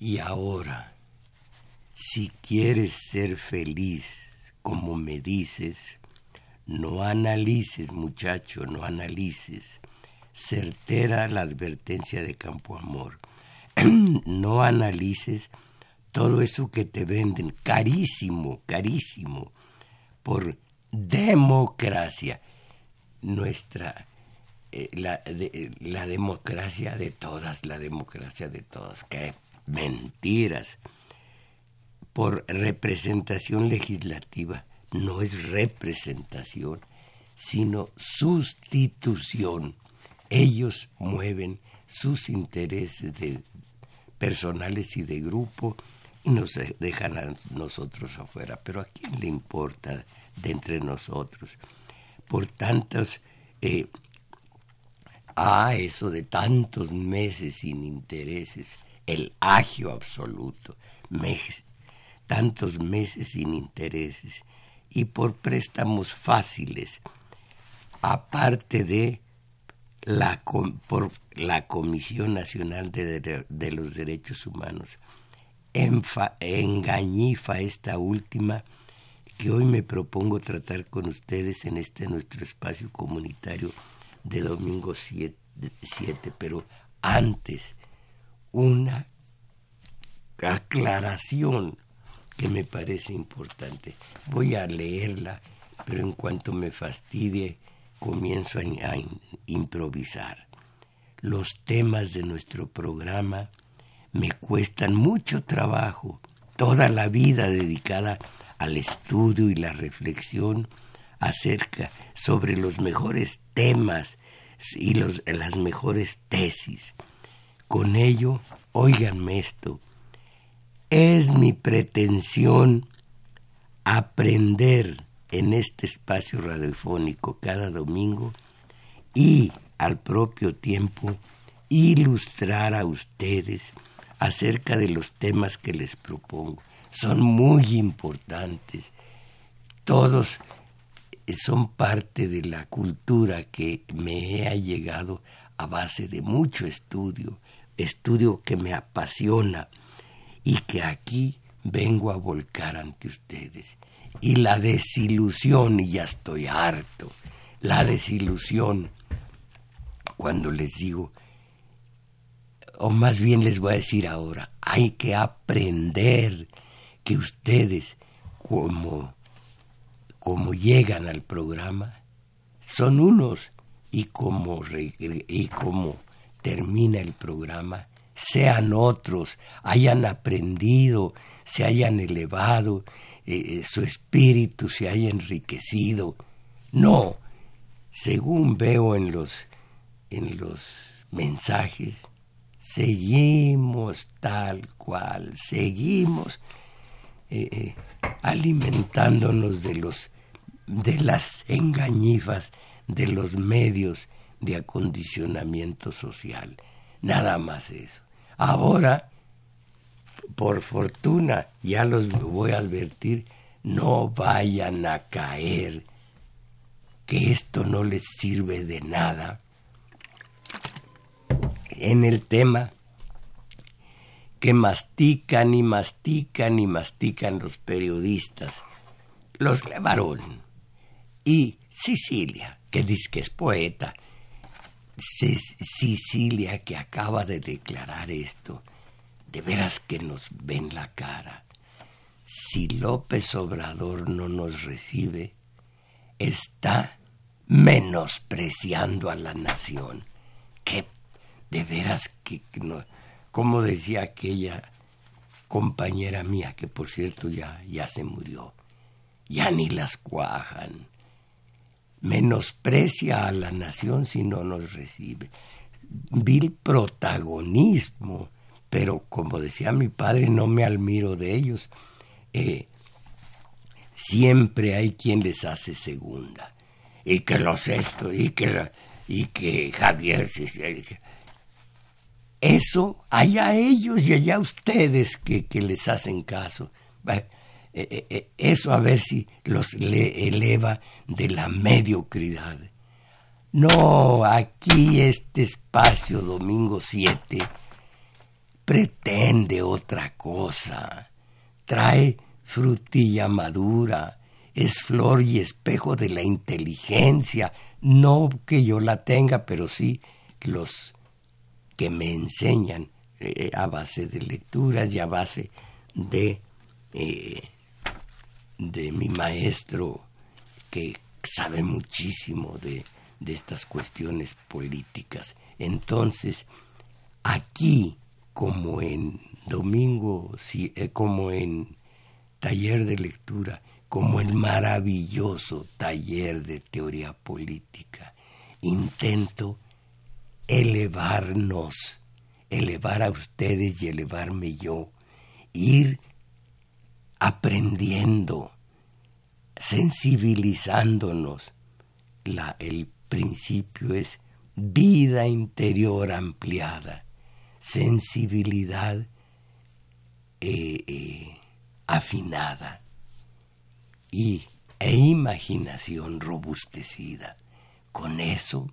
Y ahora, si quieres ser feliz, como me dices, no analices, muchacho, no analices. Certera la advertencia de Campo Amor. no analices todo eso que te venden, carísimo, carísimo, por democracia. Nuestra, eh, la, la democracia de todas, la democracia de todas, qué mentiras. Por representación legislativa, no es representación, sino sustitución. Ellos mueven sus intereses de, personales y de grupo y nos dejan a nosotros afuera. Pero ¿a quién le importa de entre nosotros. Por tantos, eh, ah, eso de tantos meses sin intereses, el agio absoluto, tantos meses sin intereses, y por préstamos fáciles, aparte de la, por la Comisión Nacional de, de los Derechos Humanos. engañifa esta última que hoy me propongo tratar con ustedes en este nuestro espacio comunitario de domingo 7, pero antes una aclaración que me parece importante. Voy a leerla, pero en cuanto me fastidie, comienzo a, a improvisar. Los temas de nuestro programa me cuestan mucho trabajo, toda la vida dedicada al estudio y la reflexión acerca sobre los mejores temas y las mejores tesis. Con ello, óiganme esto, es mi pretensión aprender en este espacio radiofónico cada domingo y al propio tiempo ilustrar a ustedes acerca de los temas que les propongo son muy importantes. Todos son parte de la cultura que me ha llegado a base de mucho estudio, estudio que me apasiona y que aquí vengo a volcar ante ustedes. Y la desilusión, y ya estoy harto, la desilusión cuando les digo, o más bien les voy a decir ahora, hay que aprender que ustedes, como, como llegan al programa, son unos y como, y termina el programa, sean otros, hayan aprendido, se hayan elevado, eh, eh, su espíritu se haya enriquecido. No, según veo en los, en los mensajes, seguimos tal cual, seguimos eh, alimentándonos de los de las engañifas de los medios de acondicionamiento social. Nada más eso. Ahora, por fortuna, ya los voy a advertir, no vayan a caer, que esto no les sirve de nada. En el tema que mastican y mastican y mastican los periodistas, los Levarón y Sicilia, que dice que es poeta, Sicilia que acaba de declarar esto, de veras que nos ven la cara. Si López Obrador no nos recibe, está menospreciando a la nación. Que de veras que, como decía aquella compañera mía, que por cierto ya, ya se murió, ya ni las cuajan. Menosprecia a la nación si no nos recibe. Vil protagonismo, pero como decía mi padre, no me admiro de ellos. Eh, siempre hay quien les hace segunda. Y que los esto, y que, y que Javier... Eso, allá ellos y allá ustedes que, que les hacen caso. Eh, eh, eh, eso a ver si los le eleva de la mediocridad. No, aquí este espacio domingo 7 pretende otra cosa. Trae frutilla madura, es flor y espejo de la inteligencia. No que yo la tenga, pero sí los que me enseñan eh, a base de lecturas y a base de, eh, de mi maestro que sabe muchísimo de, de estas cuestiones políticas. Entonces, aquí, como en domingo, eh, como en taller de lectura, como el maravilloso taller de teoría política, intento elevarnos, elevar a ustedes y elevarme yo, ir aprendiendo, sensibilizándonos. La, el principio es vida interior ampliada, sensibilidad eh, eh, afinada y, e imaginación robustecida. Con eso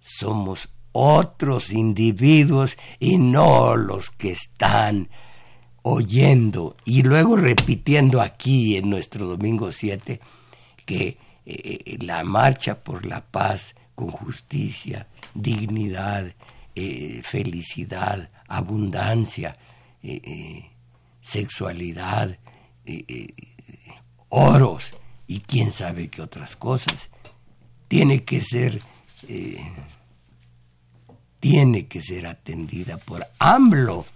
somos otros individuos y no los que están oyendo. Y luego repitiendo aquí en nuestro domingo 7 que eh, la marcha por la paz con justicia, dignidad, eh, felicidad, abundancia, eh, sexualidad, oros y quién sabe qué otras cosas, tiene que ser tiene que ser atendida por AMLO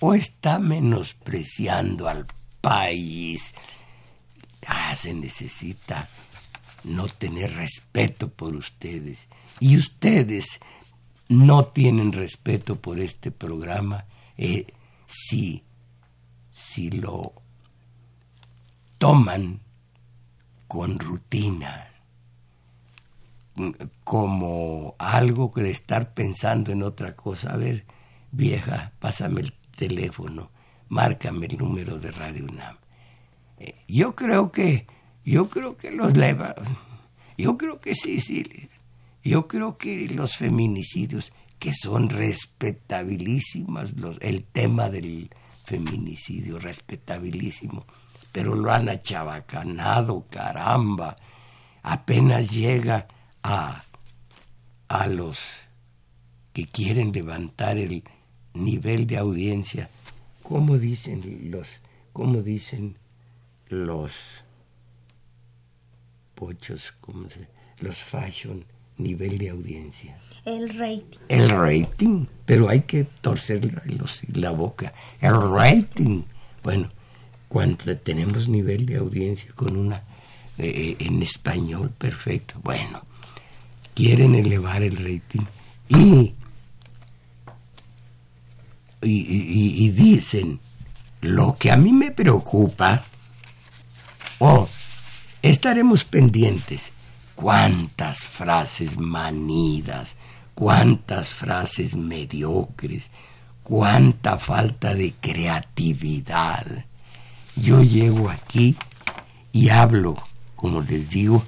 o está menospreciando al país. Ah, se necesita no tener respeto por ustedes. Y ustedes no tienen respeto por este programa eh, si, si lo toman con rutina como algo que de estar pensando en otra cosa. A ver, vieja, pásame el teléfono, márcame el número de Radio UNAM. Eh, yo creo que, yo creo que los leva, yo creo que sí, sí, yo creo que los feminicidios, que son respetabilísimas, el tema del feminicidio, respetabilísimo, pero lo han achabacanado, caramba, apenas llega a, a los que quieren levantar el nivel de audiencia, ¿cómo dicen los, cómo dicen los pochos, cómo se, los fashion, nivel de audiencia? El rating. El rating, pero hay que torcer la boca. El rating. Bueno, cuando tenemos nivel de audiencia con una eh, eh, en español perfecto, bueno, quieren elevar el rating y, y, dicen lo que a mí me preocupa, oh, estaremos pendientes. Cuántas frases manidas, cuántas frases mediocres, cuánta falta de creatividad. Yo llego aquí y hablo, como les digo,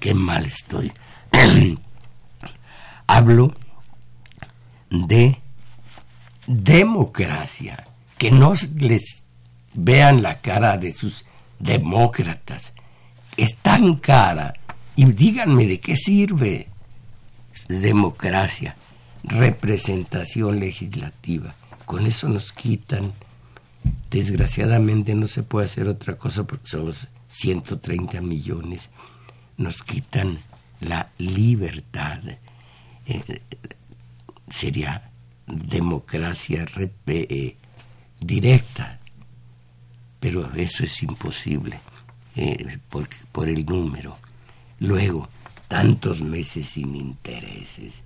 qué mal estoy. Hablo de democracia, que no les vean la cara de sus demócratas, es tan cara. Y díganme de qué sirve democracia, representación legislativa. Con eso nos quitan. Desgraciadamente no se puede hacer otra cosa porque somos 130 millones. Nos quitan la libertad. Eh, sería democracia eh, directa, pero eso es imposible eh, por, por el número. Luego, tantos meses sin intereses,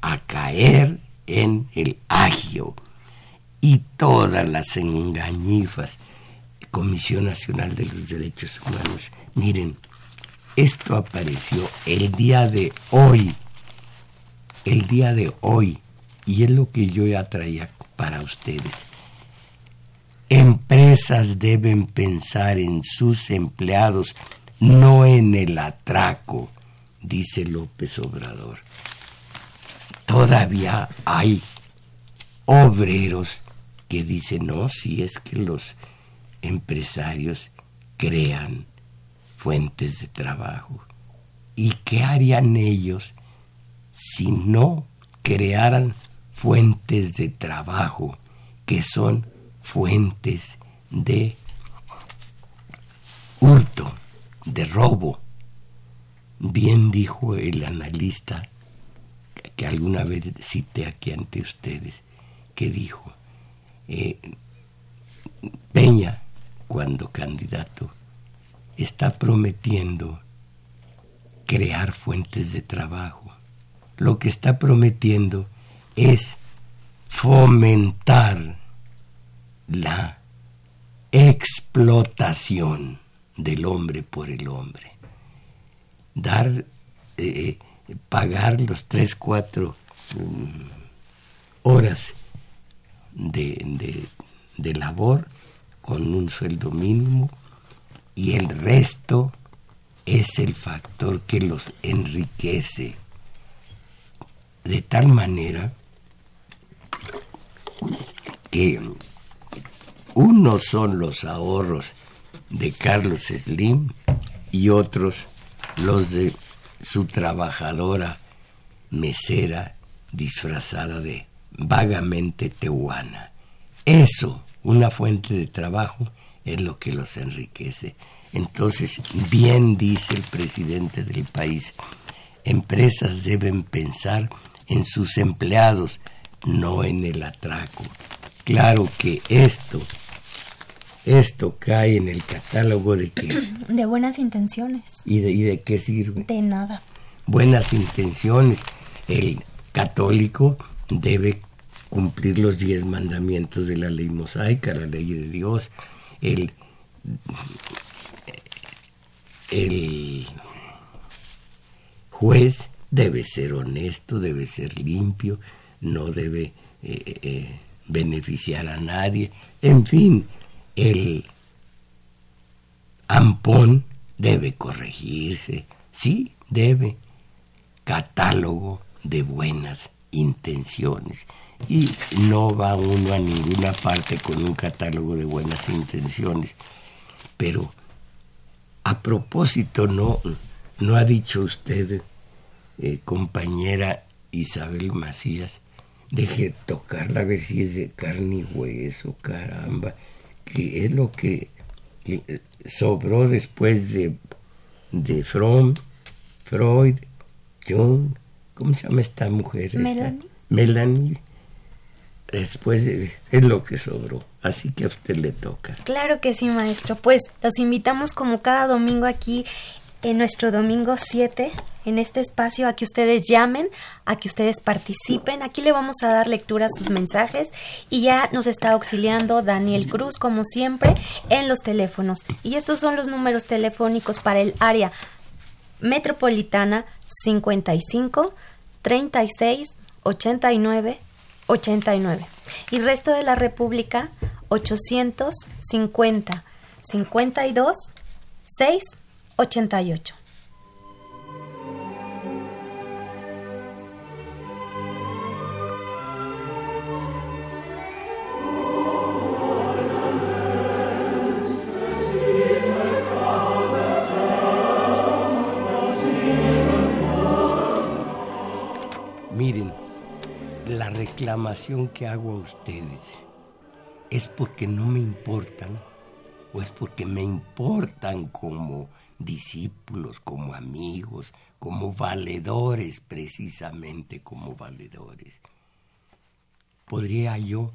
a caer en el agio y todas las engañifas. Comisión Nacional de los Derechos Humanos. Miren, esto apareció el día de hoy, el día de hoy, y es lo que yo ya traía para ustedes. Empresas deben pensar en sus empleados, no en el atraco, dice López Obrador. Todavía hay obreros que dicen, no, si es que los empresarios crean fuentes de trabajo. ¿Y qué harían ellos si no crearan fuentes de trabajo que son fuentes de hurto, de robo. Bien dijo el analista que alguna vez cité aquí ante ustedes, que dijo, eh, Peña, cuando candidato, está prometiendo crear fuentes de trabajo. Lo que está prometiendo es fomentar la explotación del hombre por el hombre. Dar, eh, pagar los tres, cuatro mm, horas de, de labor con un sueldo mínimo y el resto es el factor que los enriquece de tal manera que unos son los ahorros de Carlos Slim y otros los de su trabajadora mesera disfrazada de vagamente tehuana. Eso, una fuente de trabajo, es lo que los enriquece. Entonces, bien dice el presidente del país, empresas deben pensar en sus empleados, no en el atraco. Claro que esto, esto cae en el catálogo de que... De buenas intenciones. ¿Y de, y de qué sirve? De nada. Buenas intenciones. El católico debe cumplir los diez mandamientos de la ley mosaica, la ley de Dios. El, el juez debe ser honesto, debe ser limpio, no debe eh, eh, beneficiar a nadie. En fin, el ampón debe corregirse, sí, debe. Catálogo de buenas intenciones. Y no va uno a ninguna parte con un catálogo de buenas intenciones. Pero a propósito, no, no ha dicho usted, eh, compañera Isabel Macías, deje tocarla a ver si es de carne y hueso, caramba, que es lo que eh, sobró después de, de Fromm, Freud, Jung, ¿cómo se llama esta mujer? Melanie. Melanie. Después es lo que sobró, así que a usted le toca. Claro que sí, maestro. Pues los invitamos como cada domingo aquí en nuestro domingo 7, en este espacio, a que ustedes llamen, a que ustedes participen. Aquí le vamos a dar lectura a sus mensajes y ya nos está auxiliando Daniel Cruz, como siempre, en los teléfonos. Y estos son los números telefónicos para el área metropolitana 55 36 89 89 y resto de la República 850 52 6 88. Reclamación que hago a ustedes es porque no me importan o es porque me importan como discípulos, como amigos, como valedores, precisamente como valedores. Podría yo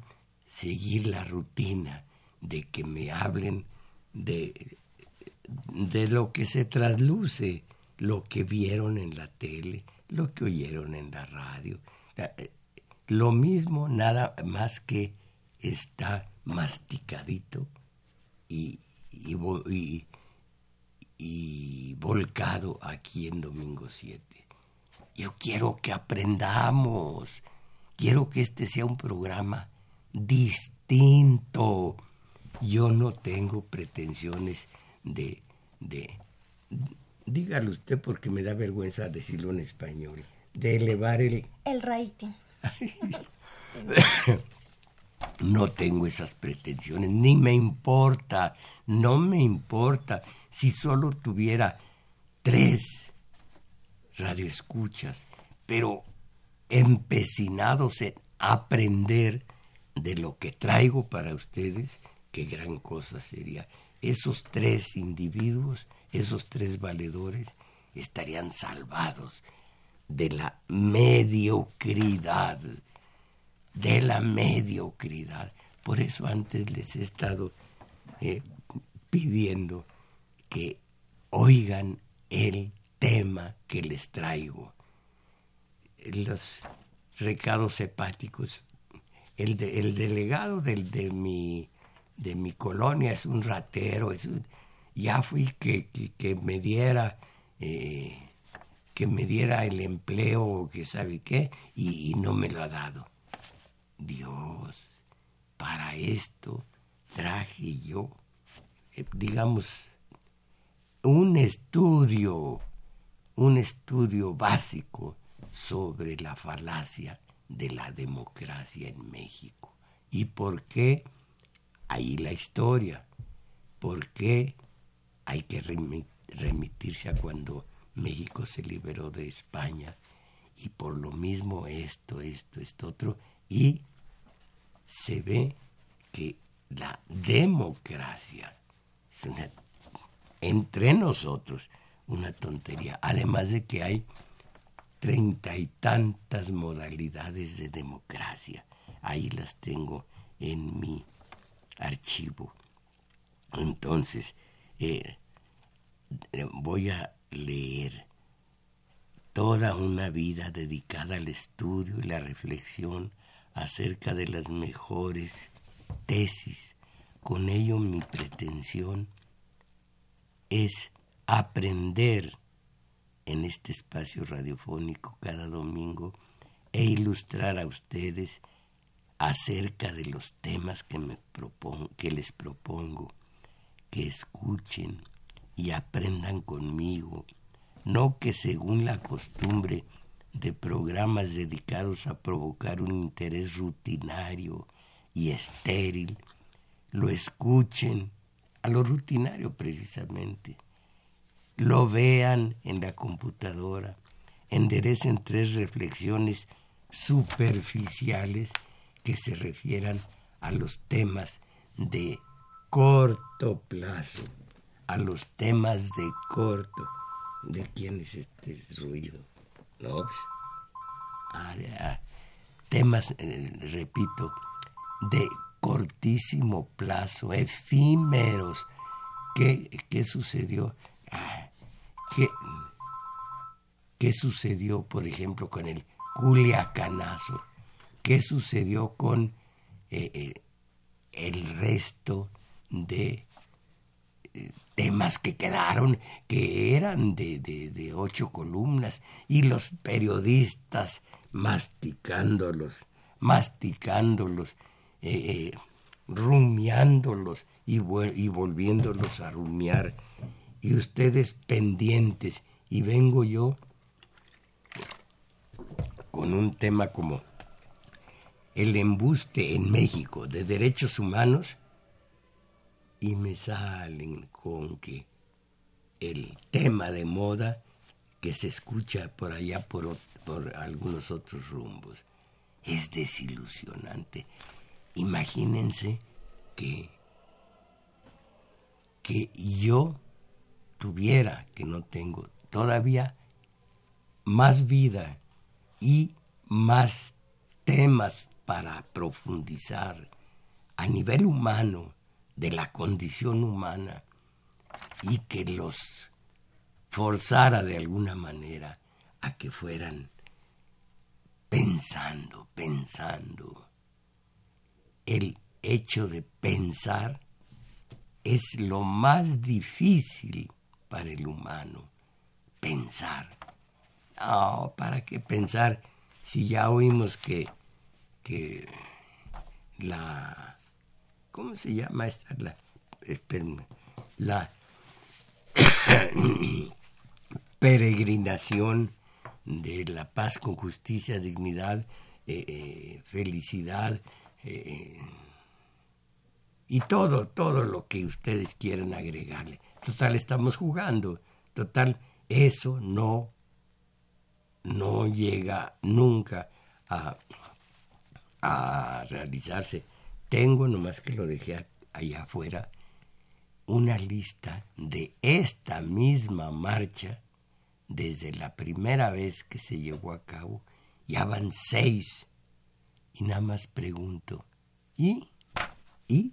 seguir la rutina de que me hablen de, de lo que se trasluce, lo que vieron en la tele, lo que oyeron en la radio. Lo mismo, nada más que está masticadito y, y, y, volcado aquí en Domingo 7. Yo quiero que aprendamos, quiero que este sea un programa distinto. Yo no tengo pretensiones de, de, dígalo usted porque me da vergüenza decirlo en español, de elevar el... El rating. No tengo esas pretensiones, ni me importa, no me importa. Si solo tuviera tres radioescuchas, pero empecinados en aprender de lo que traigo para ustedes, qué gran cosa sería. Esos tres individuos, esos tres valedores, estarían salvados de la mediocridad de la mediocridad. Por eso antes les he estado eh, pidiendo que oigan el tema que les traigo. Los recados hepáticos. El, el delegado del, de, mi, de mi colonia es un ratero, ya fui que, que, me diera eh, que me diera el empleo, que sabe qué, y no me lo ha dado. Dios, para esto traje yo, eh, digamos, un estudio, un estudio básico sobre la falacia de la democracia en México. ¿Y por qué? Ahí la historia. ¿Por qué hay que remitirse a cuando México se liberó de España? Y por lo mismo esto, esto, esto, otro y se ve que la democracia es una, entre nosotros una tontería, además de que hay treinta y tantas modalidades de democracia. Ahí las tengo en mi archivo. Entonces, eh, voy a leer toda una vida dedicada al estudio y la reflexión acerca de las mejores tesis. Con ello mi pretensión es aprender en este espacio radiofónico cada domingo e ilustrar a ustedes acerca de los temas que, me que les propongo, que escuchen y aprendan conmigo, no que según la costumbre de programas dedicados a provocar un interés rutinario y estéril, lo escuchen a lo rutinario precisamente, lo vean en la computadora, enderecen tres reflexiones superficiales que se refieran a los temas de corto plazo, a los temas de corto. ¿De quién es este ruido? ¿no? temas, eh, repito, de cortísimo plazo, efímeros. ¿Qué, qué sucedió? Ah, ¿qué, ¿Qué sucedió, por ejemplo, con el Culiacanazo? ¿Qué sucedió con eh, eh, el resto de temas que quedaron, que eran de, de, ocho columnas, y los periodistas masticándolos, masticándolos, eh, eh, rumiándolos y, y volviéndolos a rumiar, y ustedes pendientes, y vengo yo con un tema como el embuste en México de derechos humanos, y me salen con que el tema de moda que se escucha por allá por, por algunos otros rumbos. es desilusionante. Imagínense que, que yo tuviera, que no tengo todavía, más vida y más temas para profundizar a nivel humano de la condición humana y que los forzara de alguna manera a que fueran pensando, pensando. El hecho de pensar es lo más difícil para el humano, pensar. No, ¿para qué pensar si ya oímos que, que la... ¿Cómo se llama esta? La, peregrinación de la paz con justicia, dignidad, eh, eh, felicidad eh, y todo, todo lo que ustedes quieran agregarle. Total, estamos jugando. Total, eso no, no llega nunca a, a realizarse. Tengo, nomás que lo dejé allá afuera, una lista de esta misma marcha desde la primera vez que se llevó a cabo, ya van seis. Y nada más pregunto, ¿y? ¿Y?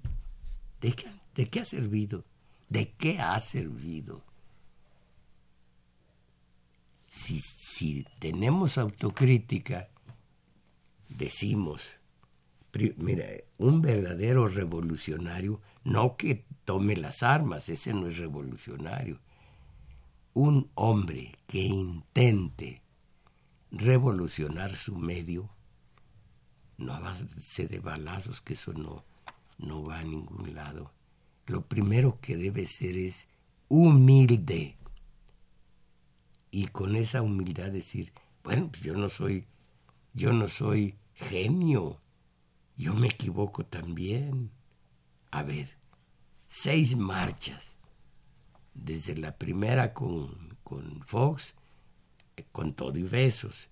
¿De qué, de qué ha servido? ¿De qué ha servido? Si, si tenemos autocrítica, decimos, mira, un verdadero revolucionario, no que tome las armas, ese no es revolucionario, un hombre que intente revolucionar su medio, no a base de balazos, que eso no, no va a ningún lado. Lo primero que debe ser es humilde. Y con esa humildad decir, bueno, pues yo no soy, yo no soy genio, yo me equivoco también. A ver, seis marchas desde la primera con, con Fox, eh, con todo y besos,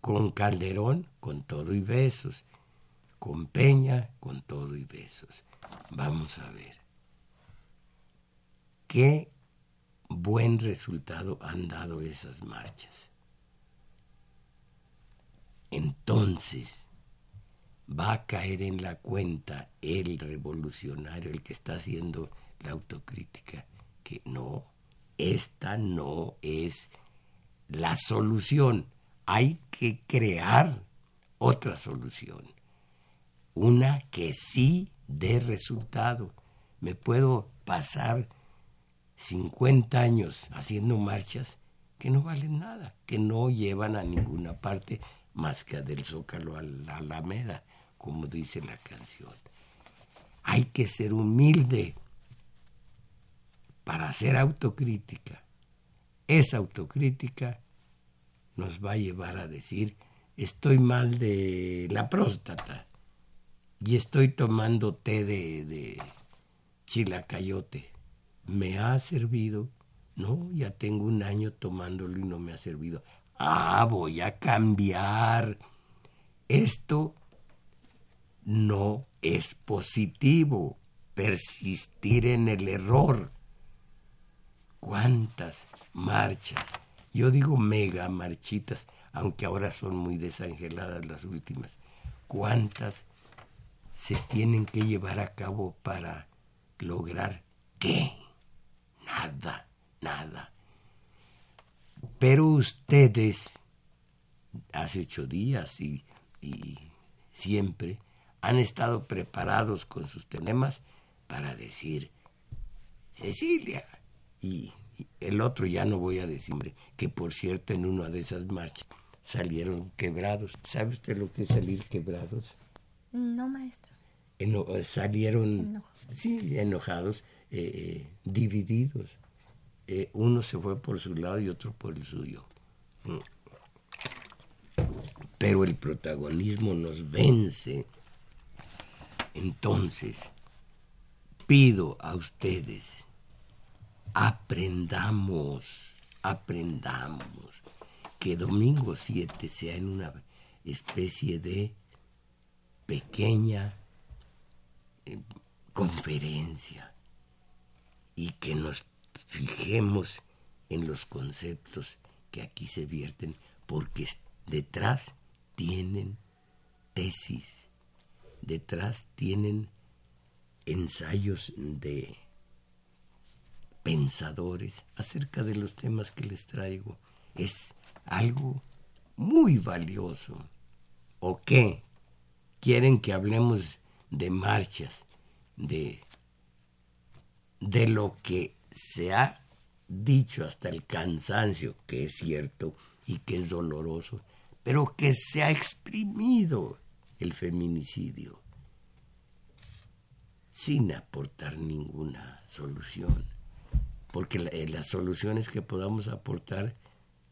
con Calderón, con todo y besos, con Peña, con todo y besos. Vamos a ver. Qué buen resultado han dado esas marchas. Entonces, va a caer en la cuenta el revolucionario, el que está haciendo la autocrítica que no, esta no es la solución. Hay que crear otra solución. Una que sí dé resultado. Me puedo pasar 50 años haciendo marchas que no valen nada, que no llevan a ninguna parte más que del Zócalo a la Alameda, como dice la canción. Hay que ser humilde para hacer autocrítica. Esa autocrítica nos va a llevar a decir, estoy mal de la próstata y estoy tomando té de, de chilacayote. ¿Me ha servido? No, ya tengo un año tomándolo y no me ha servido. Ah, voy a cambiar. Esto no es positivo. Persistir en el error cuántas marchas, yo digo mega marchitas, aunque ahora son muy desangeladas las últimas, cuántas se tienen que llevar a cabo para lograr qué? Nada, nada. Pero ustedes, hace ocho días y, y siempre, han estado preparados con sus temas para decir, Cecilia, y, el otro ya no voy a decir, que por cierto en una de esas marchas salieron quebrados. ¿Sabe usted lo que es salir quebrados? No, maestro. Eh, salieron, sí, enojados, eh, eh, divididos. uno se fue por su lado y otro por el suyo. Mm. Pero el protagonismo nos vence. Entonces, pido a ustedes aprendamos, aprendamos, que domingo 7 sea en una especie de pequeña eh, conferencia y que nos fijemos en los conceptos que aquí se vierten porque detrás tienen tesis, detrás tienen ensayos de pensadores acerca de los temas que les traigo. Es algo muy valioso. ¿O qué? Quieren que hablemos de marchas, de, de lo que se ha dicho hasta el cansancio, que es cierto y que es doloroso, pero que se ha exprimido el feminicidio sin aportar ninguna solución, porque eh, las soluciones que podamos aportar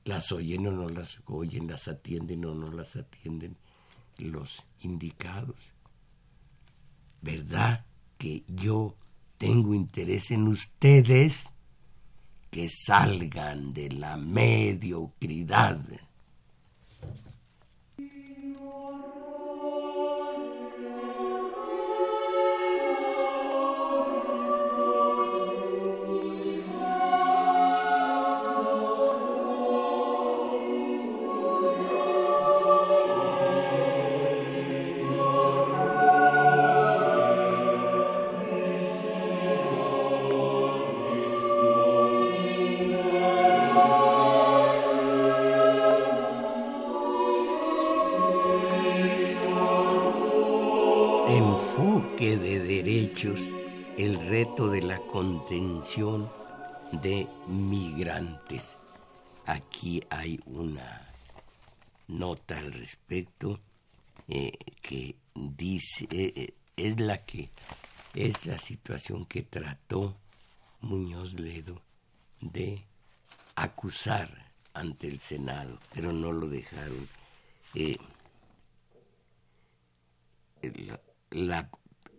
las oyen o no las oyen, las atienden o no las atienden los indicados. ¿Verdad que yo tengo interés en ustedes que salgan de la mediocridad? De migrantes. Aquí hay una nota al respecto eh, que dice eh, eh, es la que es la situación que trató Muñoz Ledo de acusar ante el Senado, pero no lo dejaron.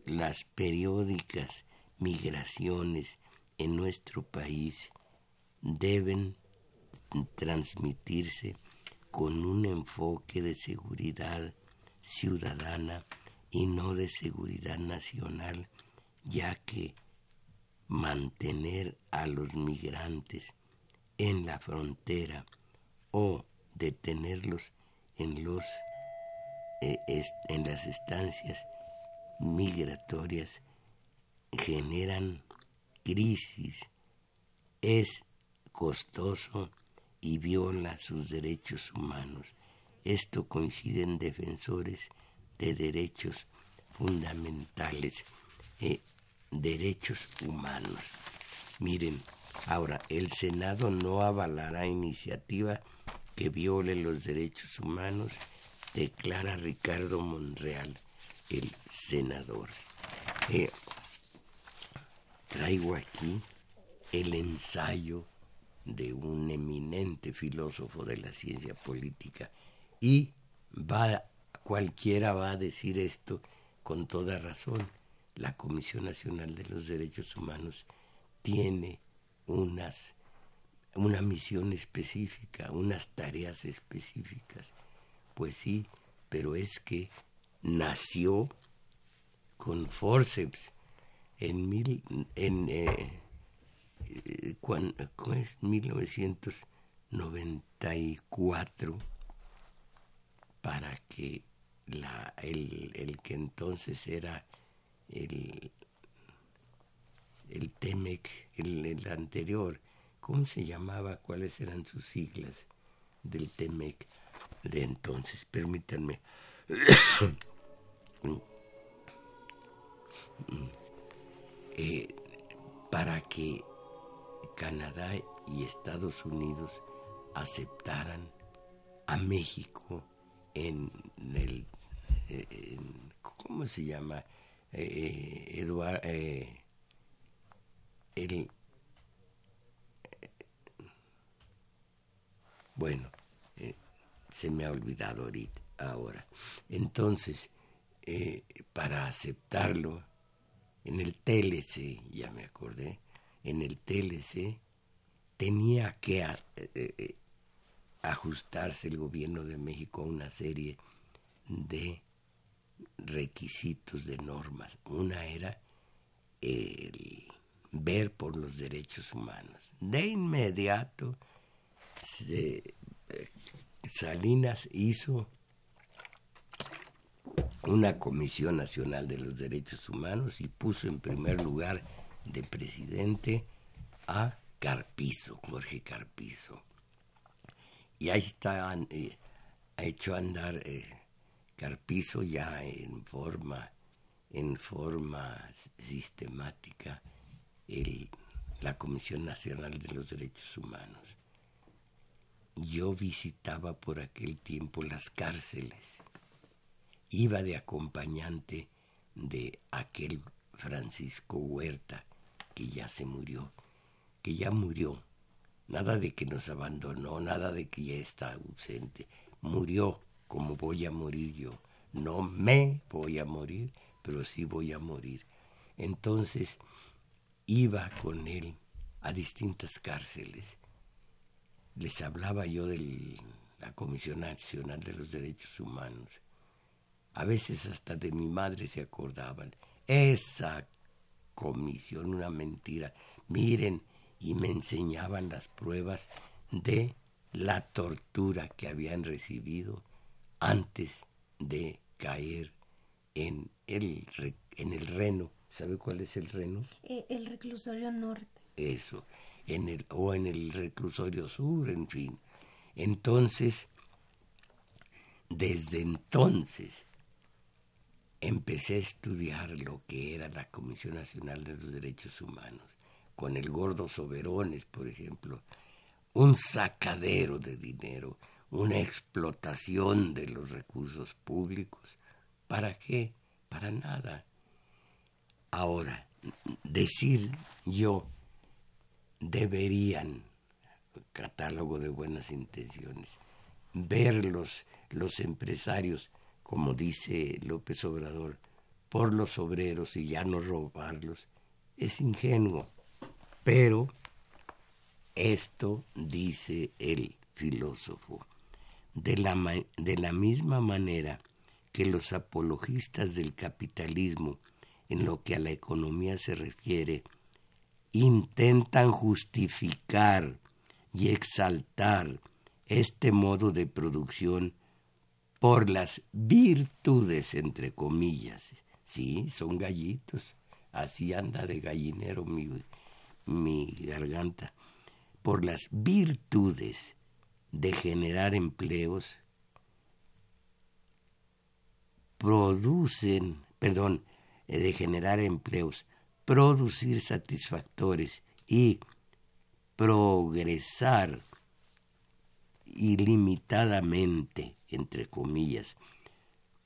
las periódicas migraciones en nuestro país deben transmitirse con un enfoque de seguridad ciudadana y no de seguridad nacional, ya que mantener a los migrantes en la frontera o detenerlos en los eh, en las estancias migratorias generan crisis, es costoso y viola sus derechos humanos. Esto coincide en defensores de derechos fundamentales, eh, derechos humanos. Miren, ahora, el Senado no avalará iniciativa que viole los derechos humanos, declara Ricardo Monreal, el senador. Eh, traigo aquí el ensayo de un eminente filósofo de la ciencia política y va cualquiera va a decir esto con toda razón. La Comisión Nacional de los Derechos Humanos tiene unas una misión específica, unas tareas específicas. Pues sí, pero es que nació con forceps en mil en eh, cuando, es 1994 para que la, el, el que entonces era el, el TEMEC, el, el, anterior, ¿cómo se llamaba? ¿Cuáles eran sus siglas del TEMEC de entonces? Permítanme. Eh, para que Canadá y Estados Unidos aceptaran a México en el ¿cómo se llama? Eh, Eduardo eh, el bueno se me ha olvidado ahorita ahora entonces para aceptarlo en el TLC, ya me acordé, en el TLC tenía que eh, eh, ajustarse el gobierno de México a una serie de requisitos de normas. Una era el ver por los derechos humanos. De inmediato eh, Salinas hizo una Comisión Nacional de los Derechos Humanos y puso en primer lugar de presidente a Carpizo, Jorge Carpizo. Y ahí está, eh, hecho andar eh, Carpizo ya en forma, en forma sistemática la Comisión Nacional de los Derechos Humanos. Yo visitaba por aquel tiempo las cárceles iba de acompañante de aquel Francisco Huerta, que ya se murió, que ya murió. Nada de que nos abandonó, nada de que ya está ausente. Murió como voy a morir yo. No me voy a morir, pero sí voy a morir. Entonces iba con él a distintas cárceles. Les hablaba yo de la Comisión Nacional de los Derechos Humanos a veces hasta de mi madre se acordaban. Esa comisión, una mentira. Miren, y me enseñaban las pruebas de la tortura que habían recibido antes de caer en el, en el Reno. ¿Sabe cuál es el Reno? Eh, el reclusorio norte. Eso, en el, o en el reclusorio sur, en fin. Entonces, desde entonces, empecé a estudiar lo que era la Comisión Nacional de los Derechos Humanos, con el gordo Soberones, por ejemplo, un sacadero de dinero, una explotación de los recursos públicos. ¿Para qué? Para nada. Ahora, decir yo, deberían, catálogo de buenas intenciones, ver los, los empresarios como dice López Obrador, por los obreros y ya no robarlos, es ingenuo. Pero esto dice el filósofo, de la, de la misma manera que los apologistas del capitalismo, en lo que a la economía se refiere, intentan justificar y exaltar este modo de producción por las virtudes, entre comillas. Sí, son gallitos. Así anda de gallinero mi, mi garganta. Por las virtudes de generar empleos, producen, perdón, eh, de generar empleos, producir satisfactores y progresar ilimitadamente entre comillas,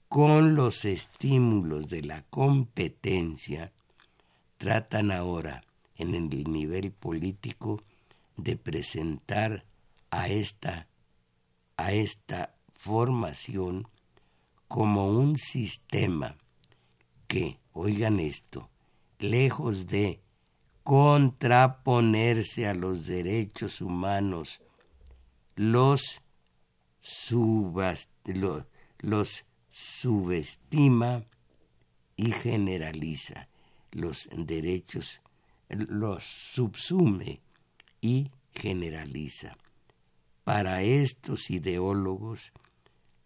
con los estímulos de la competencia, tratan ahora en el nivel político de presentar a esta, a esta formación como un sistema que, oigan esto, lejos de contraponerse a los derechos humanos, los los subestima y generaliza los derechos, los subsume y generaliza. Para estos ideólogos,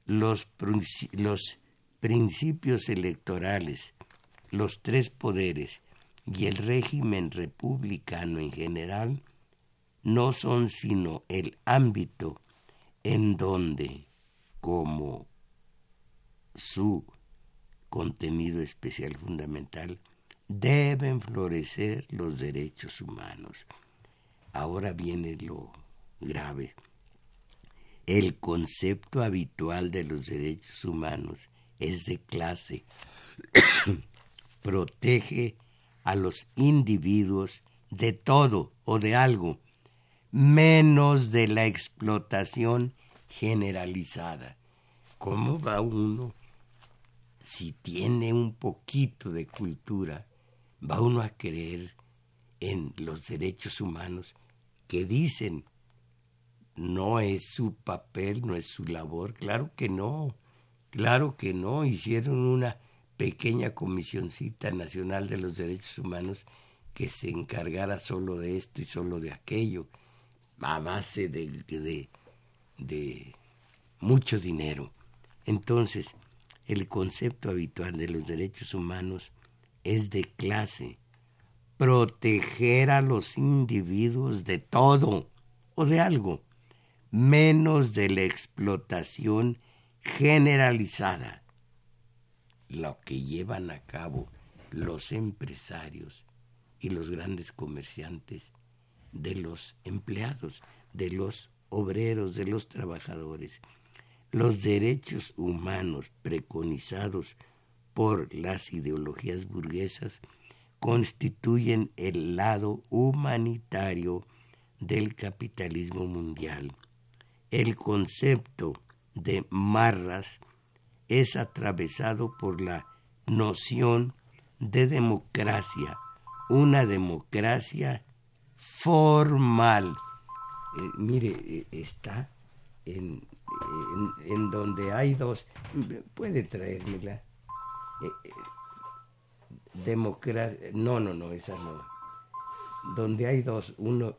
los, los principios electorales, los tres poderes y el régimen republicano en general no son sino el ámbito en donde, como su contenido especial fundamental, deben florecer los derechos humanos. Ahora viene lo grave. El concepto habitual de los derechos humanos es de clase. Protege a los individuos de todo o de algo menos de la explotación generalizada. ¿Cómo va uno, si tiene un poquito de cultura, va uno a creer en los derechos humanos que dicen no es su papel, no es su labor? Claro que no. Claro que no, hicieron una pequeña comisioncita nacional de los derechos humanos que se encargara solo de esto y solo de aquello, a base de, de, mucho dinero. Entonces, el concepto habitual de los derechos humanos es de clase, proteger a los individuos de todo o de algo, menos de la explotación generalizada, lo que llevan a cabo los empresarios y los grandes comerciantes de los empleados, de los obreros, de los trabajadores. Los derechos humanos preconizados por las ideologías burguesas constituyen el lado humanitario del capitalismo mundial. El concepto de marras es atravesado por la noción de democracia, una democracia formal. Eh, mire, eh, está en, en, donde hay dos. Puede traérmela. Eh, democracia. No, no, no, esa no. Donde hay dos, uno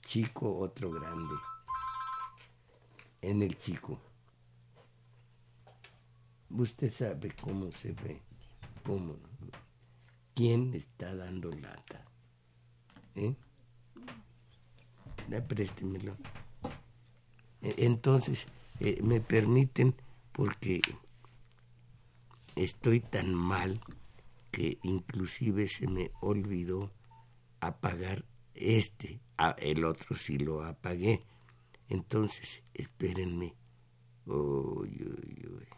chico, otro grande. En el chico. Usted sabe cómo se ve. ¿Cómo? ¿Quién está dando lata? ¿Eh? Préstemelo. E, entonces, eh, me permiten, porque estoy tan mal que inclusive se me olvidó apagar este, el otro sí lo apagué. Entonces, espérenme. Uy, uy, uy.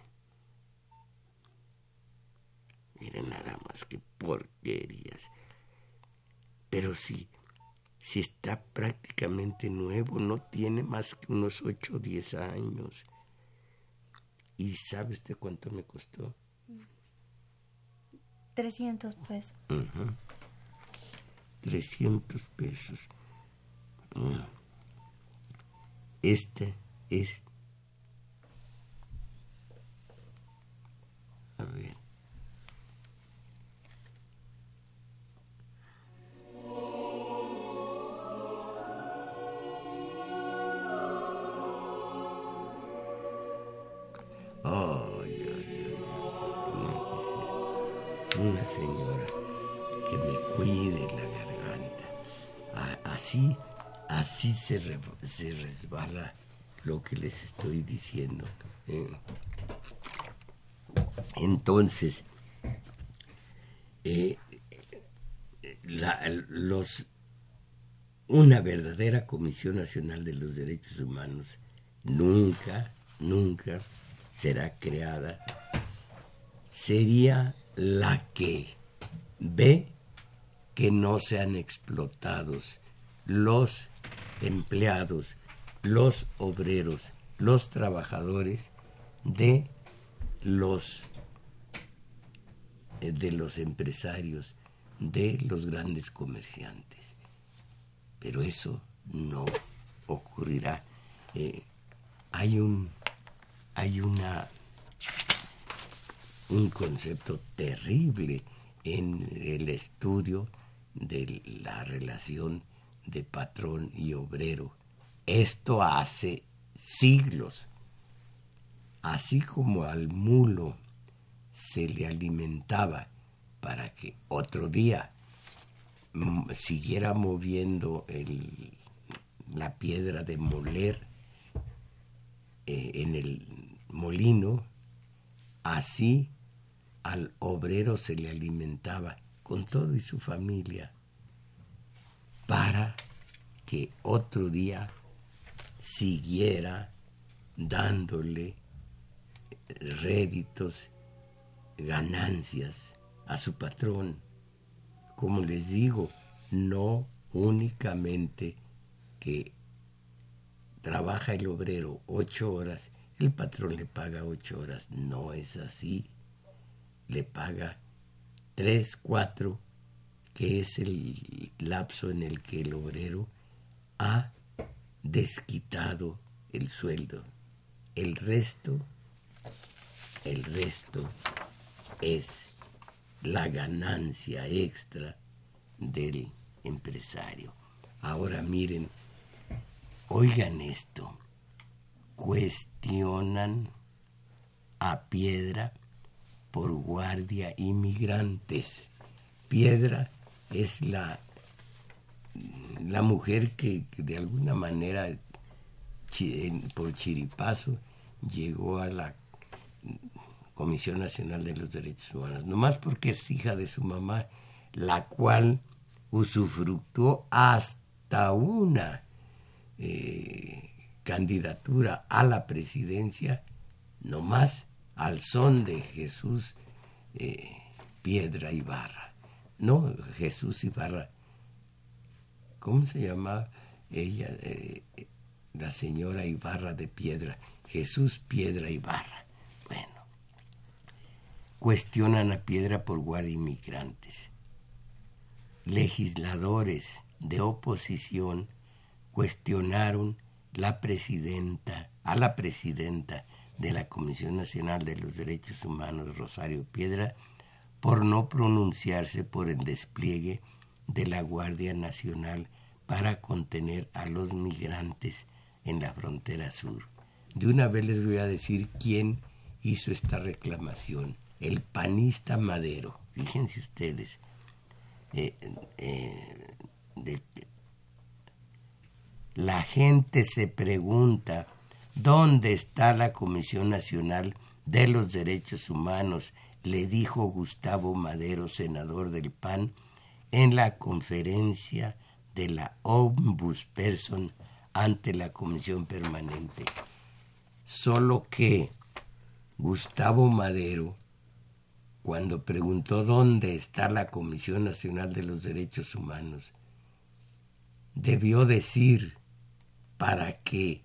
Miren nada más que porquerías. Pero sí, si está prácticamente nuevo, no tiene más que unos 8 o 10 años. ¿Y sabe usted cuánto me costó? 300 pesos. 300 pesos. Mm. Esta es... A ver. Lo que les estoy diciendo. ¿eh? Entonces, eh, los, una verdadera Comisión Nacional de los Derechos Humanos nunca, nunca será creada. Sería la que ve que no sean explotados los empleados, los obreros, los trabajadores de los eh, de los empresarios, de los grandes comerciantes. Pero eso no ocurrirá. Eh, hay un hay una un concepto terrible en el estudio de la relación de patrón y obrero. Esto hace siglos. Así como al mulo se le alimentaba para que otro día siguiera moviendo la piedra de moler eh, en el molino, así al obrero se le alimentaba con todo y su familia para que otro día siguiera dándole réditos, ganancias a su patrón. Como les digo, no únicamente que trabaja el obrero ocho horas, el patrón le paga ocho horas. No es así le paga tres, cuatro, que es el lapso en el que el obrero ha desquitado el sueldo. El resto el resto es la ganancia extra del empresario. Ahora miren, oigan esto, cuestionan a Piedra por guardia inmigrantes. Piedra es la, la mujer que, de alguna manera por chiripazo llegó a la Comisión Nacional de los Derechos Humanos, nomás porque es hija de su mamá, la cual usufructuó hasta una eh, candidatura a la presidencia, nomás al son de Jesús eh, Piedra Ibarra. No, Jesús Ibarra. ¿Cómo se llama ella? Eh, la señora Ibarra de Piedra. Jesús Piedra Ibarra. Bueno. Cuestionan a Piedra por guardia inmigrantes. Legisladores de oposición cuestionaron la presidenta, a la presidenta de la Comisión Nacional de los Derechos Humanos, Rosario Piedra, por no pronunciarse por el despliegue de la Guardia Nacional para contener a los migrantes en la frontera sur. De una vez les voy a decir quién hizo esta reclamación. El panista Madero. Fíjense ustedes. Eh, eh, la gente se pregunta ¿Dónde está la Comisión Nacional de los Derechos Humanos? le dijo Gustavo Madero, senador del PAN, en la conferencia de la Ombudsperson ante la Comisión Permanente. Solo que Gustavo Madero, cuando preguntó dónde está la Comisión Nacional de los Derechos Humanos, debió decir para qué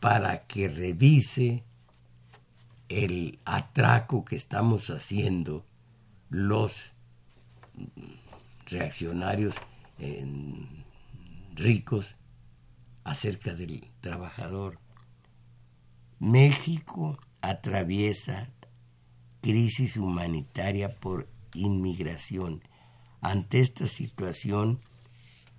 para que revise el atraco que estamos haciendo los reaccionarios ricos acerca del trabajador. México atraviesa crisis humanitaria por inmigración. Ante esta situación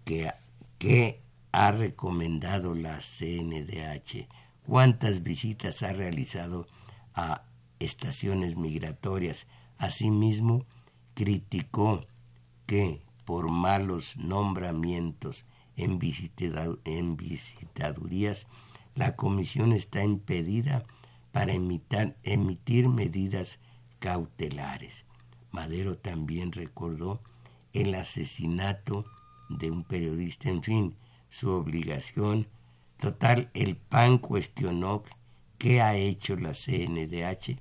que, que ha recomendado la CNDH? ¿Cuántas visitas ha realizado a estaciones migratorias? Asimismo, criticó que por malos nombramientos en, visitadurías, la comisión está impedida para emitir medidas cautelares. Madero también recordó el asesinato de un periodista, en fin, su obligación. Total, el PAN cuestionó qué ha hecho la CNDH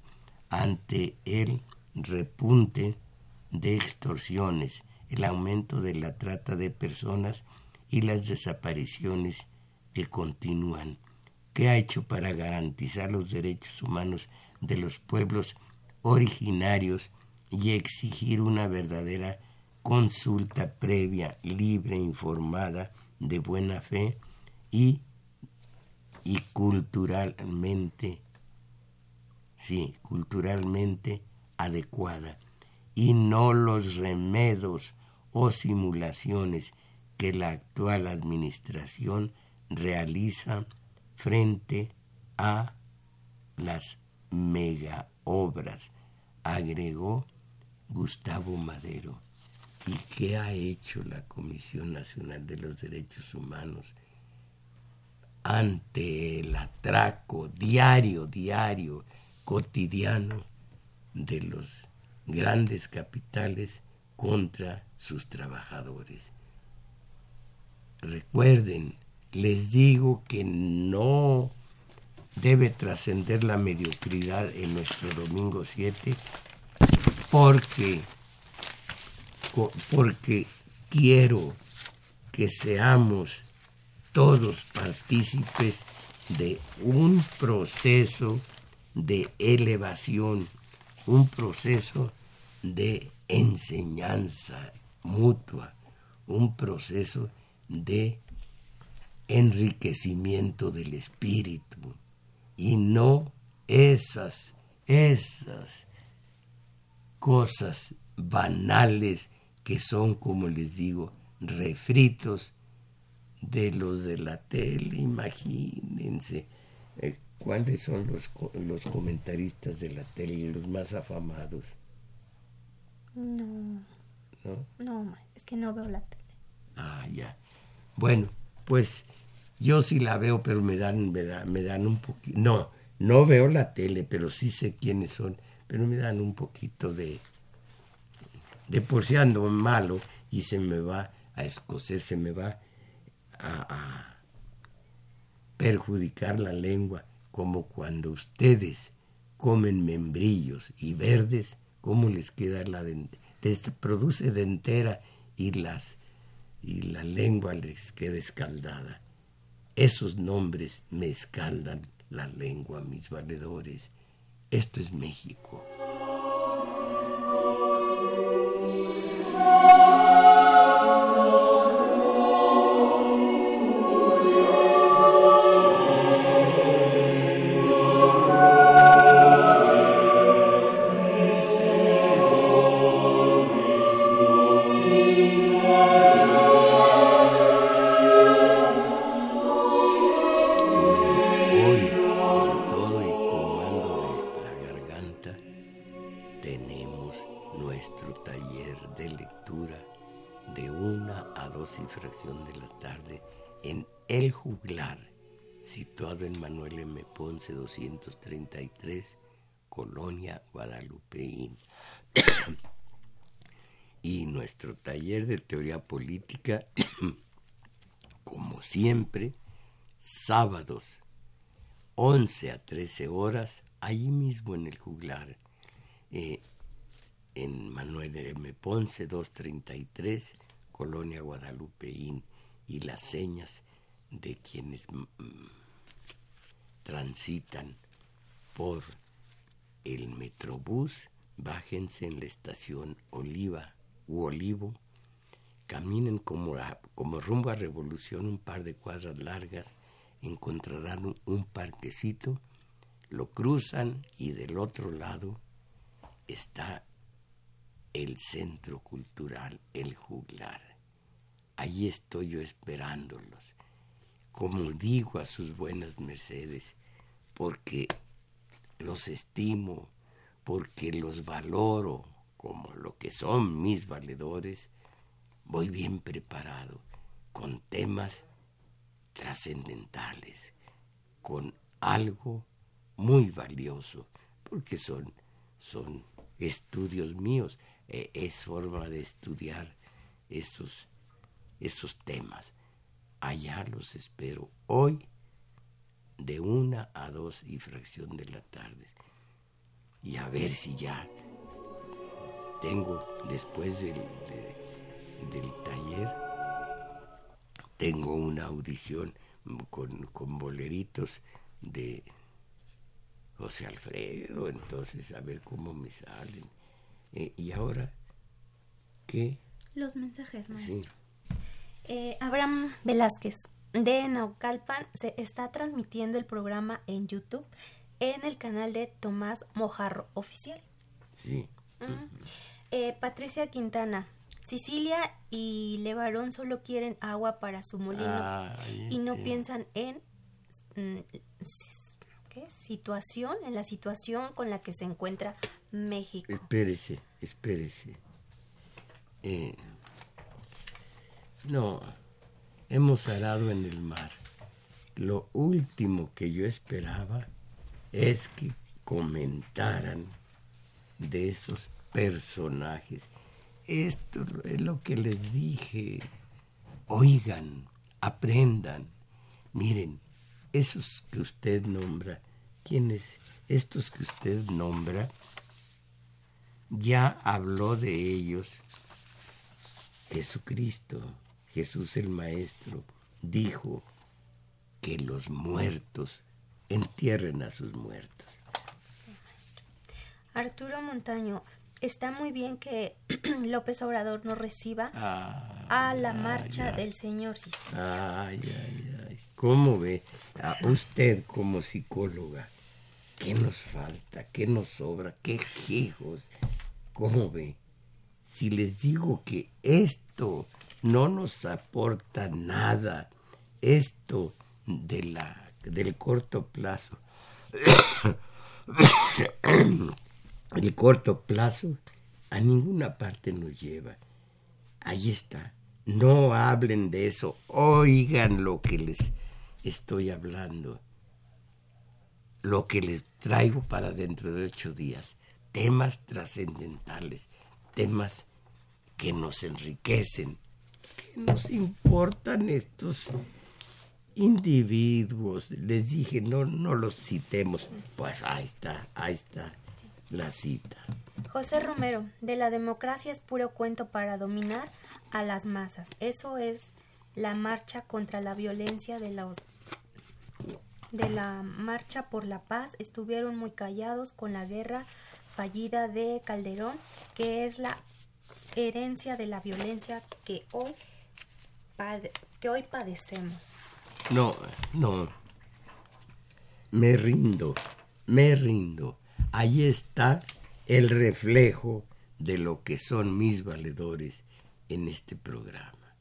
ante el repunte de extorsiones, el aumento de la trata de personas y las desapariciones que continúan. ¿Qué ha hecho para garantizar los derechos humanos de los pueblos originarios y exigir una verdadera consulta previa, libre, informada, de buena fe y, y culturalmente, sí, culturalmente adecuada, y no los remedos o simulaciones que la actual administración realiza frente a las mega obras, agregó Gustavo Madero. ¿Y qué ha hecho la Comisión Nacional de los Derechos Humanos ante el atraco diario, diario, cotidiano de los grandes capitales contra sus trabajadores? Recuerden, les digo que no debe trascender la mediocridad en nuestro domingo 7 porque porque quiero que seamos todos partícipes de un proceso de elevación, un proceso de enseñanza mutua, un proceso de enriquecimiento del espíritu y no esas esas cosas banales que son, como les digo, refritos de los de la tele, imagínense. Eh, ¿Cuáles son los, los comentaristas de la tele, los más afamados? No. ¿No? No, es que no veo la tele. Ah, ya. Bueno, pues yo sí la veo, pero me dan, me dan, me dan un poquito. No, no veo la tele, pero sí sé quiénes son, pero me dan un poquito de. de por si ando malo y se me va a escocer, se me va a, perjudicar la lengua, como cuando ustedes comen membrillos y verdes, ¿cómo les queda la les produce dentera y las y la lengua les queda escaldada. Esos nombres me escaldan la lengua, mis valedores. Esto es México. En Manuel M. Ponce 233, Colonia Guadalupeín. y nuestro taller de teoría política, como siempre, sábados, 11 a 13 horas, ahí mismo en el juglar, eh, en Manuel M. Ponce 233, Colonia Guadalupeín, y las señas de quienes transitan por el Metrobús, bájense en la estación Oliva u Olivo, caminen como, como rumbo a Revolución un par de cuadras largas, encontrarán un, parquecito, lo cruzan y del otro lado está el centro cultural, el juglar. Allí estoy yo esperándolos como digo a sus buenas mercedes, porque los estimo, porque los valoro como lo que son mis valedores, voy bien preparado con temas trascendentales, con algo muy valioso, porque son, son estudios míos, e, es forma de estudiar esos, esos temas. Allá los espero hoy de una a dos y fracción de la tarde. Y a ver si ya tengo, después del, del taller, tengo una audición con, con boleritos de José Alfredo, entonces a ver cómo me salen. Eh, y ahora, ¿qué? Los mensajes, maestro. Eh, Abraham Velázquez de Naucalpan se está transmitiendo el programa en YouTube en el canal de Tomás Mojarro Oficial. Sí. Eh, Patricia Quintana. Sicilia y Levarón solo quieren agua para su molino y no piensan en mm, situación, en la situación con la que se encuentra México. Espérese, espérese. Eh, no, hemos arado en el mar. Lo último que yo esperaba es que comentaran de esos personajes. Esto es lo que les dije. Oigan, aprendan. Miren, esos que usted nombra, ¿quiénes? Estos que usted nombra, ya habló de ellos Jesucristo. Jesús el Maestro dijo que los muertos entierren a sus muertos. Arturo Montaño, está muy bien que López Obrador no reciba a la marcha del Señor. ¿Cómo ve a usted como psicóloga? ¿Qué nos falta? ¿Qué nos sobra? ¿Qué hijos? ¿Cómo ve? Si les digo que esto no nos aporta nada, esto de la, del corto plazo, el corto plazo a ninguna parte nos lleva. Ahí está. No hablen de eso. Oigan lo que les estoy hablando. Lo que les traigo para dentro de ocho días. Temas trascendentales. Temas que nos enriquecen. ¿Qué nos importan estos individuos? Les dije, no, no los citemos. Pues ahí está, ahí está la cita. José Romero, de la democracia es puro cuento para dominar a las masas. Eso es la marcha contra la violencia de los de la marcha por la paz estuvieron muy callados con la guerra fallida de Calderón, que es la herencia de la violencia que hoy que hoy padecemos. No, no. Me rindo, me rindo. Ahí está el reflejo de lo que son mis valedores en este programa.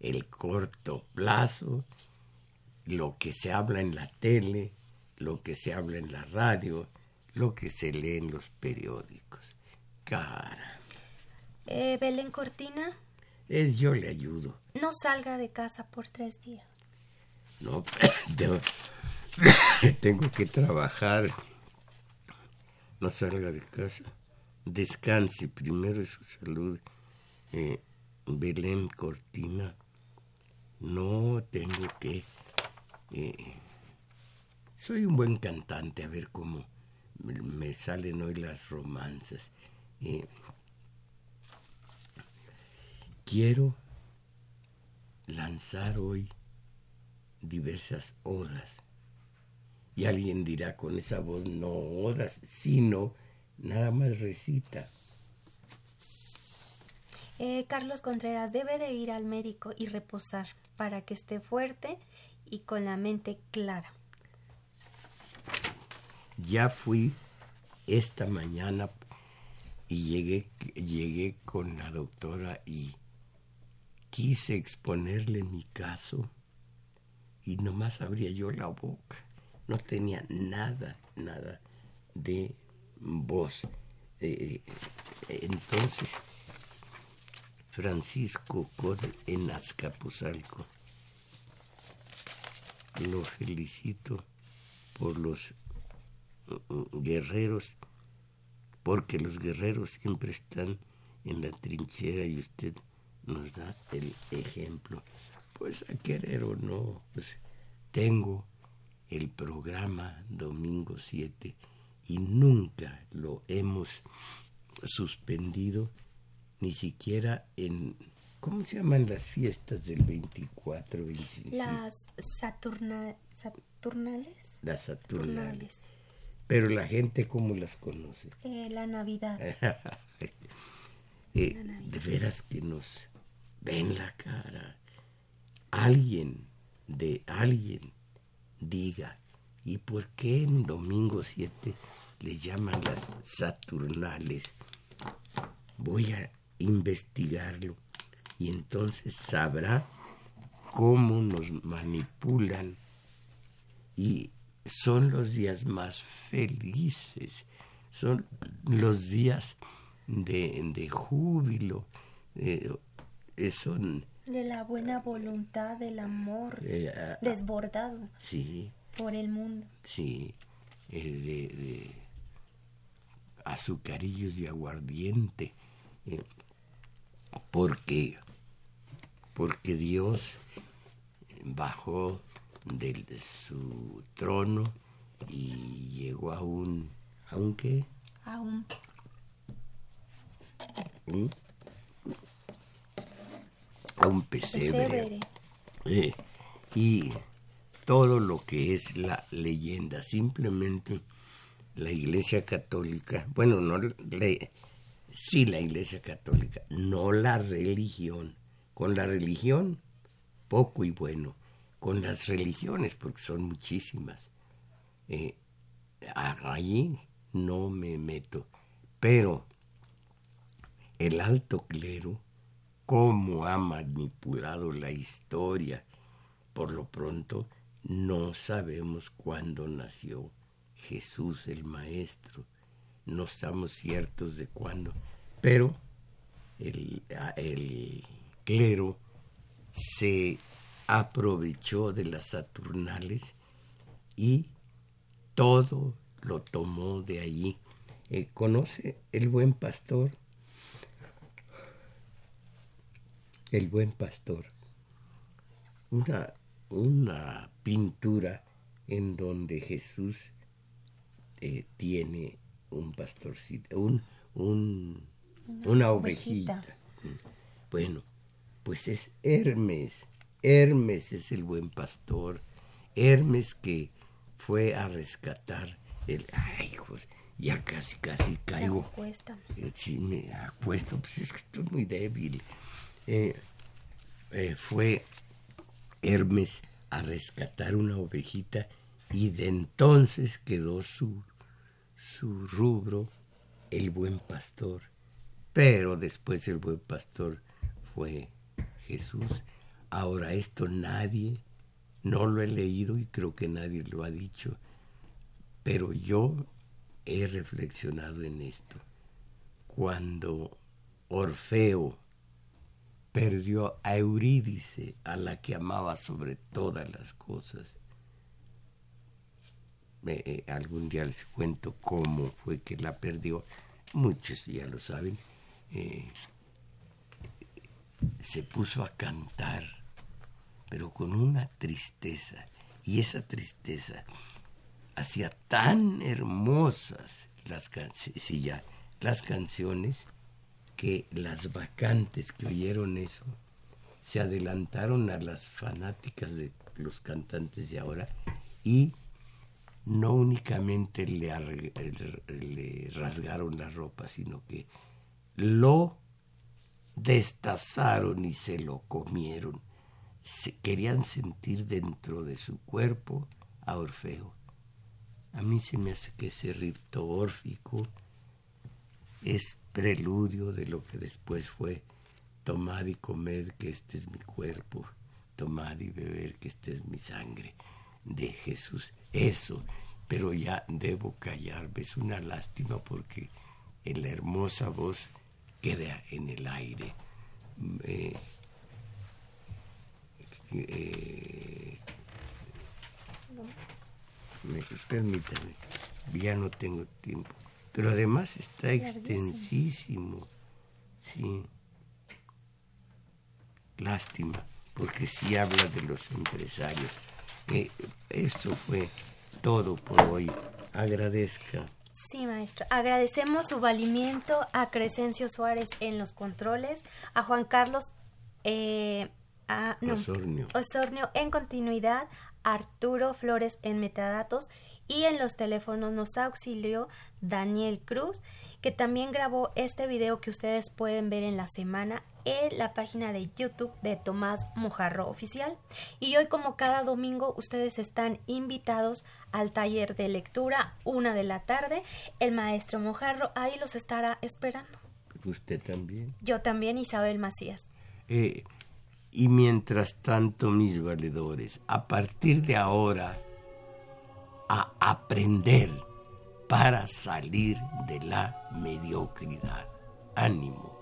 El corto plazo, lo que se habla en la tele, lo que se habla en la radio, lo que se lee en los periódicos. Cara. Eh, Belén Cortina. Es yo le ayudo. No salga de casa por tres días. No, tengo que trabajar. No salga de casa. Descanse primero su salud. Eh, Belén Cortina. No tengo que... Eh, soy un buen cantante, a ver cómo me salen hoy las romanzas. Eh, quiero lanzar hoy diversas odas. Y alguien dirá con esa voz, no odas, sino nada más recita. Eh, Carlos Contreras debe de ir al médico y reposar para que esté fuerte y con la mente clara. Ya fui esta mañana y llegué, llegué con la doctora y quise exponerle mi caso y nomás abría yo la boca. No tenía nada, nada de voz. Eh, eh, entonces Francisco Code en Azcapotzalco. Lo felicito por los uh, uh, guerreros, porque los guerreros siempre están en la trinchera y usted nos da el ejemplo. Pues a querer o no, pues tengo el programa Domingo 7 y nunca lo hemos suspendido ni siquiera en... ¿Cómo se llaman las fiestas del 24, 25? Las saturnales. Las saturnales. Pero la gente, ¿cómo las conoce? Eh, la Navidad. Eh, de veras que nos ven la cara. Alguien, de alguien, diga, ¿y por qué en domingo 7 le llaman las saturnales? Voy a investigarlo y entonces sabrá cómo nos manipulan y son los días más felices, son los días de, júbilo, eh, son... De la buena voluntad, del amor eh, desbordado sí, por el mundo. Sí, eh, de, de, azucarillos y aguardiente porque, porque Dios bajó de, su trono y llegó a un, ¿a un qué? A un... ¿Mm? A un pesebre. Eh, y todo lo que es la leyenda, simplemente la Iglesia Católica, bueno, no le, sí la Iglesia Católica, no la religión. Con la religión, poco y bueno. Con las religiones, porque son muchísimas. Eh, allí no me meto. Pero el alto clero, cómo ha manipulado la historia, por lo pronto no sabemos cuándo nació Jesús el Maestro, no estamos ciertos de cuándo, pero el, el clero se aprovechó de las Saturnales y todo lo tomó de allí. Eh, ¿Conoce el buen pastor? El buen pastor. Una, una pintura en donde Jesús eh, tiene un pastorcito, un, un, una, ovejita. Bueno, pues es Hermes. Hermes es el buen pastor. Hermes que fue a rescatar el... Ay, ya casi, casi caigo. Eh, sí, me acuesto, pues es que estoy muy débil. Eh, eh, fue Hermes a rescatar una ovejita y de entonces quedó su, su rubro el buen pastor. Pero después el buen pastor fue Jesús. Ahora esto nadie, no lo he leído y creo que nadie lo ha dicho, pero yo he reflexionado en esto. Cuando Orfeo perdió a Eurídice, a la que amaba sobre todas las cosas, eh, algún día les cuento cómo fue que la perdió, muchos ya lo saben, eh, se puso a cantar, pero con una tristeza, y esa tristeza hacía tan hermosas las, las canciones que las vacantes que oyeron eso se adelantaron a las fanáticas de los cantantes de ahora y no únicamente le, le rasgaron la ropa, sino que lo destazaron y se lo comieron. Se querían sentir dentro de su cuerpo a Orfeo. A mí se me hace que ese rito órfico es preludio de lo que después fue tomad y comed que este es mi cuerpo, tomad y beber que este es mi sangre de Jesús. Eso, pero ya debo callarme, es una lástima porque en la hermosa voz queda en el aire. Eh, eh, me, permítame, ya no tengo tiempo. Pero además está extensísimo. Sí. Lástima, porque sí habla de los empresarios. Eh, esto fue todo por hoy. Agradezca. Sí, maestro. Agradecemos su valimiento a Crescencio Suárez en los controles, a Juan Carlos eh, Osornio. Osornio en continuidad, Arturo Flores en metadatos y en los teléfonos nos auxilió Daniel Cruz, que también grabó este video que ustedes pueden ver en la semana en la página de YouTube de Tomás Mojarro Oficial. Y hoy, como cada domingo, ustedes están invitados al taller de lectura, una de la tarde. El maestro Mojarro ahí los estará esperando. ¿Usted también? Yo también, Isabel Macías. Eh, y mientras tanto, mis valedores, a partir de ahora, a aprender para salir de la mediocridad. Ánimo.